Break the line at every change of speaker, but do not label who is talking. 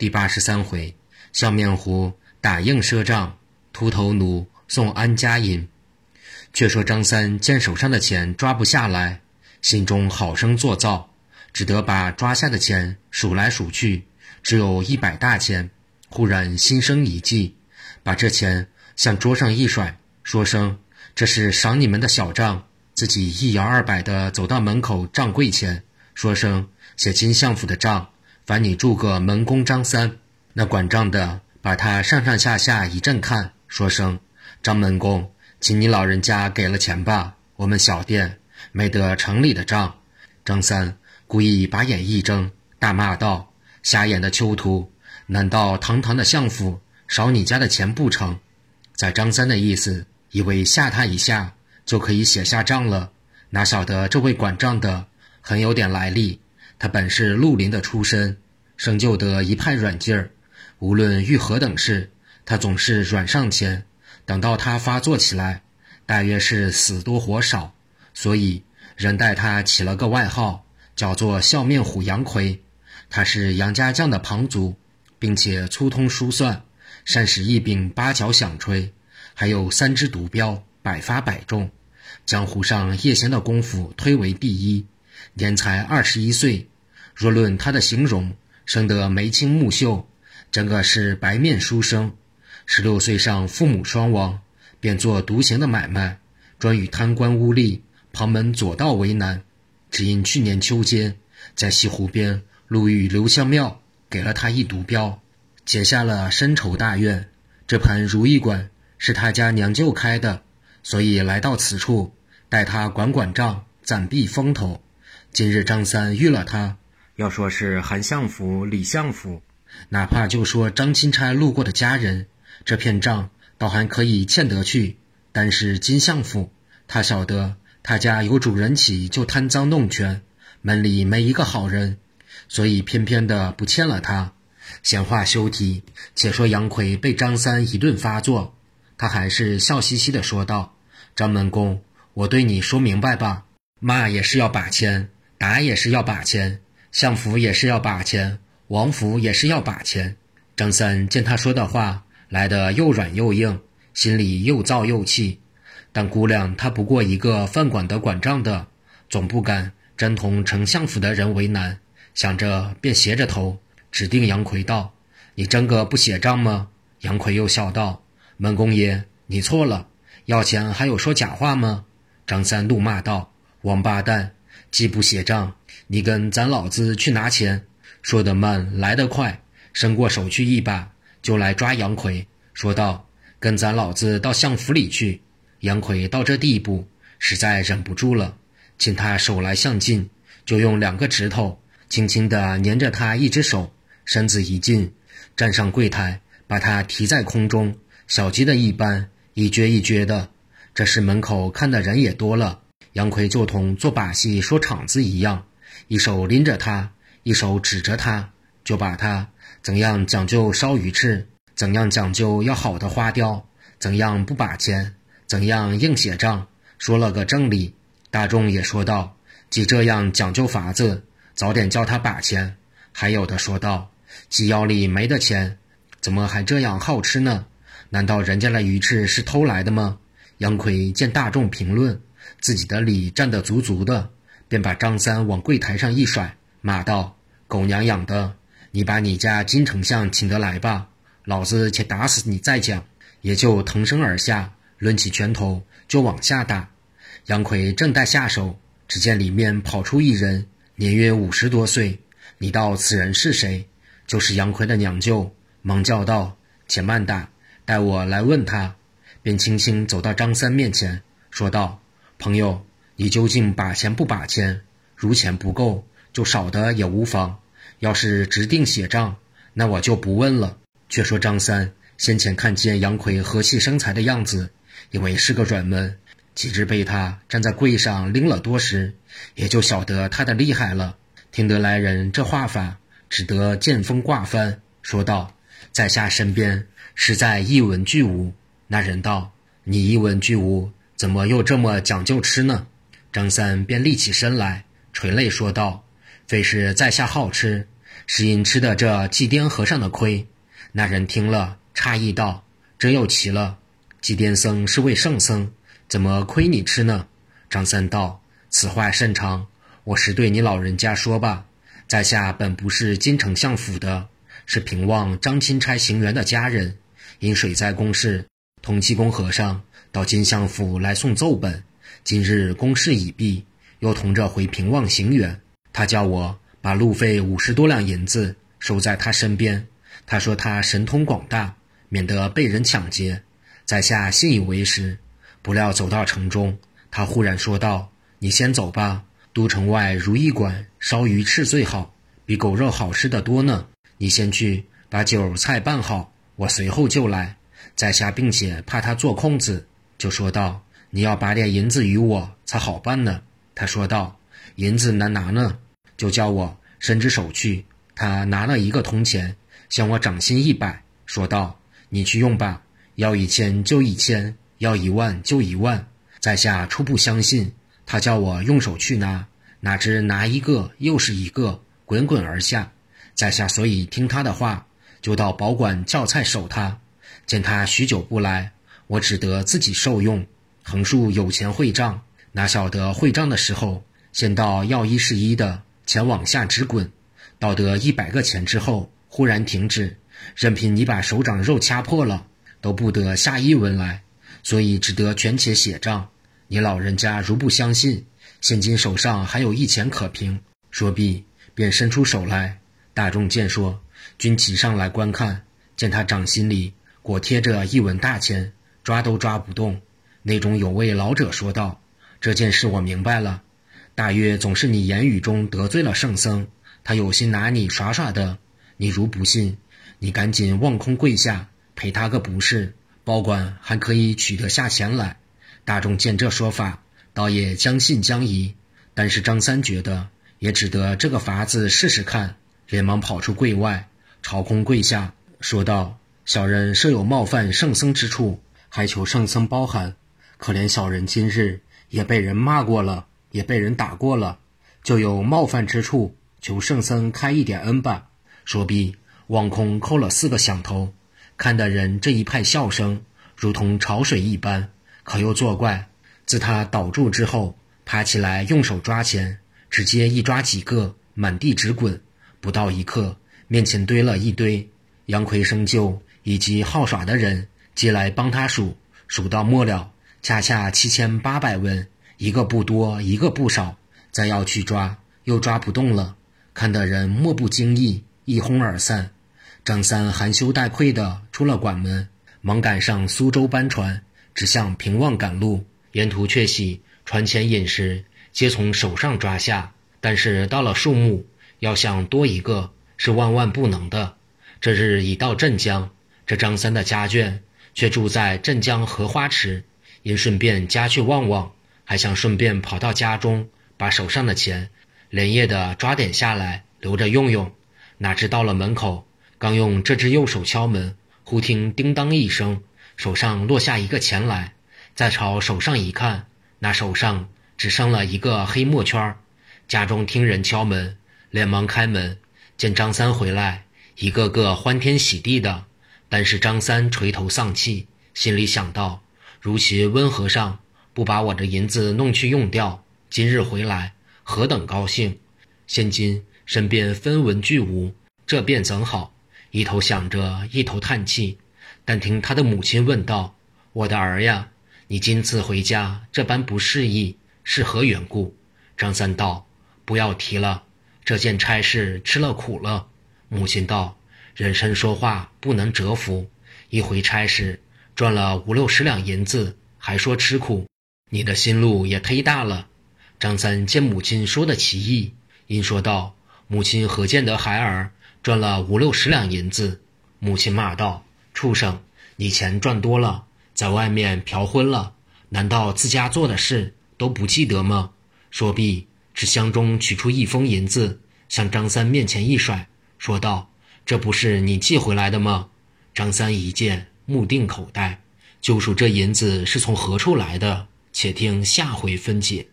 第八十三回，笑面虎打硬赊账，秃头奴送安家银。却说张三见手上的钱抓不下来，心中好生作造，只得把抓下的钱数来数去，只有一百大钱。忽然心生一计，把这钱向桌上一甩，说声：“这是赏你们的小账。”自己一摇二摆地走到门口账柜前，说声：“写金相府的账。”烦你住个门工张三，那管账的把他上上下下一阵看，说声：“张门工，请你老人家给了钱吧，我们小店没得城里的账。”张三故意把眼一睁，大骂道：“瞎眼的囚徒，难道堂堂的相府少你家的钱不成？”在张三的意思，以为吓他一下就可以写下账了，哪晓得这位管账的很有点来历。他本是绿林的出身，生就得一派软劲儿。无论遇何等事，他总是软上前。等到他发作起来，大约是死多活少，所以人待他起了个外号，叫做笑面虎杨奎。他是杨家将的旁族，并且粗通书算，善使一柄八角响锤，还有三支毒镖，百发百中。江湖上叶闲的功夫推为第一，年才二十一岁。若论他的形容，生得眉清目秀，整个是白面书生。十六岁上父母双亡，便做独行的买卖，专与贪官污吏、旁门左道为难。只因去年秋间，在西湖边路遇刘香庙，给了他一毒镖，解下了深仇大怨。这盘如意馆是他家娘舅开的，所以来到此处，待他管管账，暂避风头。今日张三遇了他。要说是韩相府、李相府，哪怕就说张钦差路过的家人，这片账倒还可以欠得去。但是金相府，他晓得他家有主人起就贪赃弄权，门里没一个好人，所以偏偏的不欠了他。闲话休提，且说杨奎被张三一顿发作，他还是笑嘻嘻的说道：“张门公，我对你说明白吧，骂也是要把钱，打也是要把钱。”相府也是要把钱，王府也是要把钱。张三见他说的话来得又软又硬，心里又燥又气。但姑娘她不过一个饭馆的管账的，总不敢真同丞相府的人为难。想着便斜着头指定杨奎道：“你真个不写账吗？”杨奎又笑道：“门公爷，你错了，要钱还有说假话吗？”张三怒骂道：“王八蛋，既不写账。”你跟咱老子去拿钱，说得慢来得快，伸过手去一把就来抓杨奎，说道：“跟咱老子到相府里去。”杨奎到这地步，实在忍不住了，请他手来相近，就用两个指头轻轻地粘着他一只手，身子一近，站上柜台，把他提在空中，小鸡的一般，一撅一撅的。这时门口看的人也多了，杨奎就同做把戏说场子一样。一手拎着他，一手指着他，就把他怎样讲究烧鱼翅，怎样讲究要好的花雕，怎样不把钱，怎样硬写账，说了个正理。大众也说道：“既这样讲究法子，早点叫他把钱。”还有的说道：“鸡腰里没得钱，怎么还这样好吃呢？难道人家的鱼翅是偷来的吗？”杨奎见大众评论，自己的理站得足足的。便把张三往柜台上一甩，骂道：“狗娘养的，你把你家金丞相请得来吧，老子且打死你再讲。”也就腾身而下，抡起拳头就往下打。杨奎正待下手，只见里面跑出一人，年约五十多岁。你道此人是谁？就是杨奎的娘舅。忙叫道：“且慢打，待我来问他。”便轻轻走到张三面前，说道：“朋友。”你究竟把钱不把钱？如钱不够，就少的也无妨。要是指定写账，那我就不问了。却说张三先前看见杨奎和气生财的样子，以为是个软门，岂知被他站在柜上拎了多时，也就晓得他的厉害了。听得来人这话法，只得见风挂帆，说道：“在下身边实在一文俱无。”那人道：“你一文俱无，怎么又这么讲究吃呢？”张三便立起身来，垂泪说道：“非是在下好吃，是因吃的这祭奠和尚的亏。那人听了，诧异道：“真又奇了，祭奠僧是位圣僧，怎么亏你吃呢？”张三道：“此话甚长，我实对你老人家说吧。在下本不是金城相府的，是平望张钦差行员的家人，因水灾公事，同济公和尚到金相府来送奏本。今日公事已毕，又同着回平望行远。他叫我把路费五十多两银子收在他身边。他说他神通广大，免得被人抢劫。在下信以为实。不料走到城中。”他忽然说道：“你先走吧，都城外如意馆烧鱼翅最好，比狗肉好吃的多呢。你先去把酒菜办好，我随后就来。”在下并且怕他做空子，就说道：“你要把点银子与我才好办呢。”他说道：“银子难拿呢，就叫我伸只手去。”他拿了一个铜钱，向我掌心一摆，说道：“你去用吧，要一千就一千，要一万就一万。”在下初不相信，他叫我用手去拿，哪知拿一个又是一个，滚滚而下。在下所以听他的话，就到保管叫菜守他。见他许久不来，我只得自己受用。横竖有钱汇账，哪晓得汇账的时候，先到要一是一的钱往下直滚，到得一百个钱之后，忽然停止，任凭你把手掌肉掐破了，都不得下一文来。所以只得全且写账。你老人家如不相信，现今手上还有一钱可凭。说毕，便伸出手来。大众见说，均齐上来观看。见他掌心里果贴着一文大钱，抓都抓不动。内中有位老者说道：“这件事我明白了，大约总是你言语中得罪了圣僧，他有心拿你耍耍的。你如不信，你赶紧望空跪下，赔他个不是。”保管还可以取得下钱来，大众见这说法，倒也将信将疑。但是张三觉得也只得这个法子试试看，连忙跑出柜外，朝空跪下，说道：“小人设有冒犯圣僧之处，还求圣僧包涵。可怜小人今日也被人骂过了，也被人打过了，就有冒犯之处，求圣僧开一点恩吧。”说毕，望空叩了四个响头。看的人这一派笑声，如同潮水一般。可又作怪，自他倒住之后，爬起来用手抓钱，直接一抓几个，满地直滚。不到一刻，面前堆了一堆。杨奎生就以及好耍的人接来帮他数，数到末了，恰恰七千八百文，一个不多，一个不少。再要去抓，又抓不动了。看的人莫不惊异，一哄而散。张三含羞带愧地出了馆门，忙赶上苏州班船，直向平望赶路。沿途却喜船前饮食，皆从手上抓下。但是到了数目，要想多一个，是万万不能的。这日已到镇江，这张三的家眷却住在镇江荷花池，因顺便家去望望，还想顺便跑到家中，把手上的钱连夜的抓点下来，留着用用。哪知到了门口。刚用这只右手敲门，忽听叮当一声，手上落下一个钱来。再朝手上一看，那手上只剩了一个黑墨圈儿。家中听人敲门，连忙开门，见张三回来，一个个欢天喜地的。但是张三垂头丧气，心里想到：如其温和尚不把我的银子弄去用掉，今日回来何等高兴！现今身边分文俱无，这便怎好？一头想着，一头叹气。但听他的母亲问道：“我的儿呀，你今次回家这般不适意，是何缘故？”张三道：“不要提了，这件差事吃了苦了。”母亲道：“人生说话不能折服，一回差事赚了五六十两银子，还说吃苦，你的心路也忒大了。”张三见母亲说的奇异，因说道：“母亲何见得孩儿？”赚了五六十两银子，母亲骂道：“畜生，你钱赚多了，在外面嫖昏了，难道自家做的事都不记得吗？”说毕，只箱中取出一封银子，向张三面前一甩，说道：“这不是你寄回来的吗？”张三一见，目定口呆，就数这银子是从何处来的。且听下回分解。